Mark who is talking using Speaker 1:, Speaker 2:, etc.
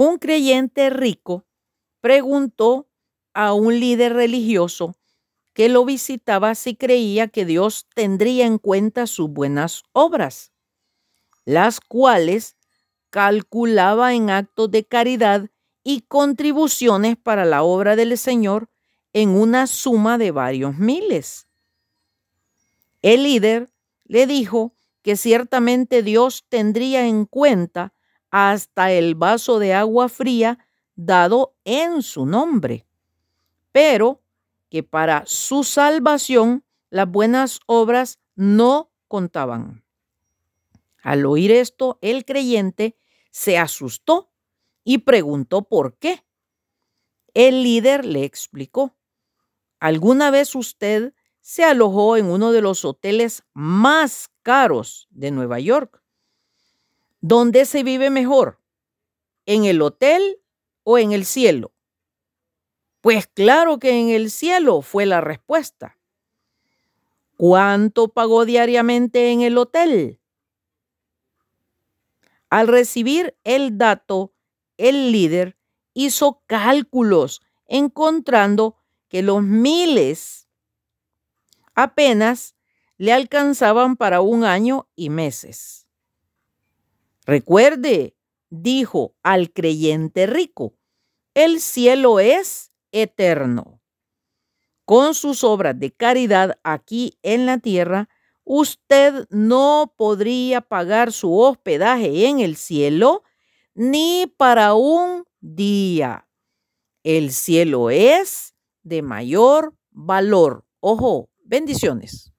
Speaker 1: Un creyente rico preguntó a un líder religioso que lo visitaba si creía que Dios tendría en cuenta sus buenas obras, las cuales calculaba en actos de caridad y contribuciones para la obra del Señor en una suma de varios miles. El líder le dijo que ciertamente Dios tendría en cuenta hasta el vaso de agua fría dado en su nombre, pero que para su salvación las buenas obras no contaban. Al oír esto, el creyente se asustó y preguntó por qué. El líder le explicó, ¿alguna vez usted se alojó en uno de los hoteles más caros de Nueva York? ¿Dónde se vive mejor? ¿En el hotel o en el cielo? Pues claro que en el cielo fue la respuesta. ¿Cuánto pagó diariamente en el hotel? Al recibir el dato, el líder hizo cálculos encontrando que los miles apenas le alcanzaban para un año y meses. Recuerde, dijo al creyente rico, el cielo es eterno. Con sus obras de caridad aquí en la tierra, usted no podría pagar su hospedaje en el cielo ni para un día. El cielo es de mayor valor. Ojo, bendiciones.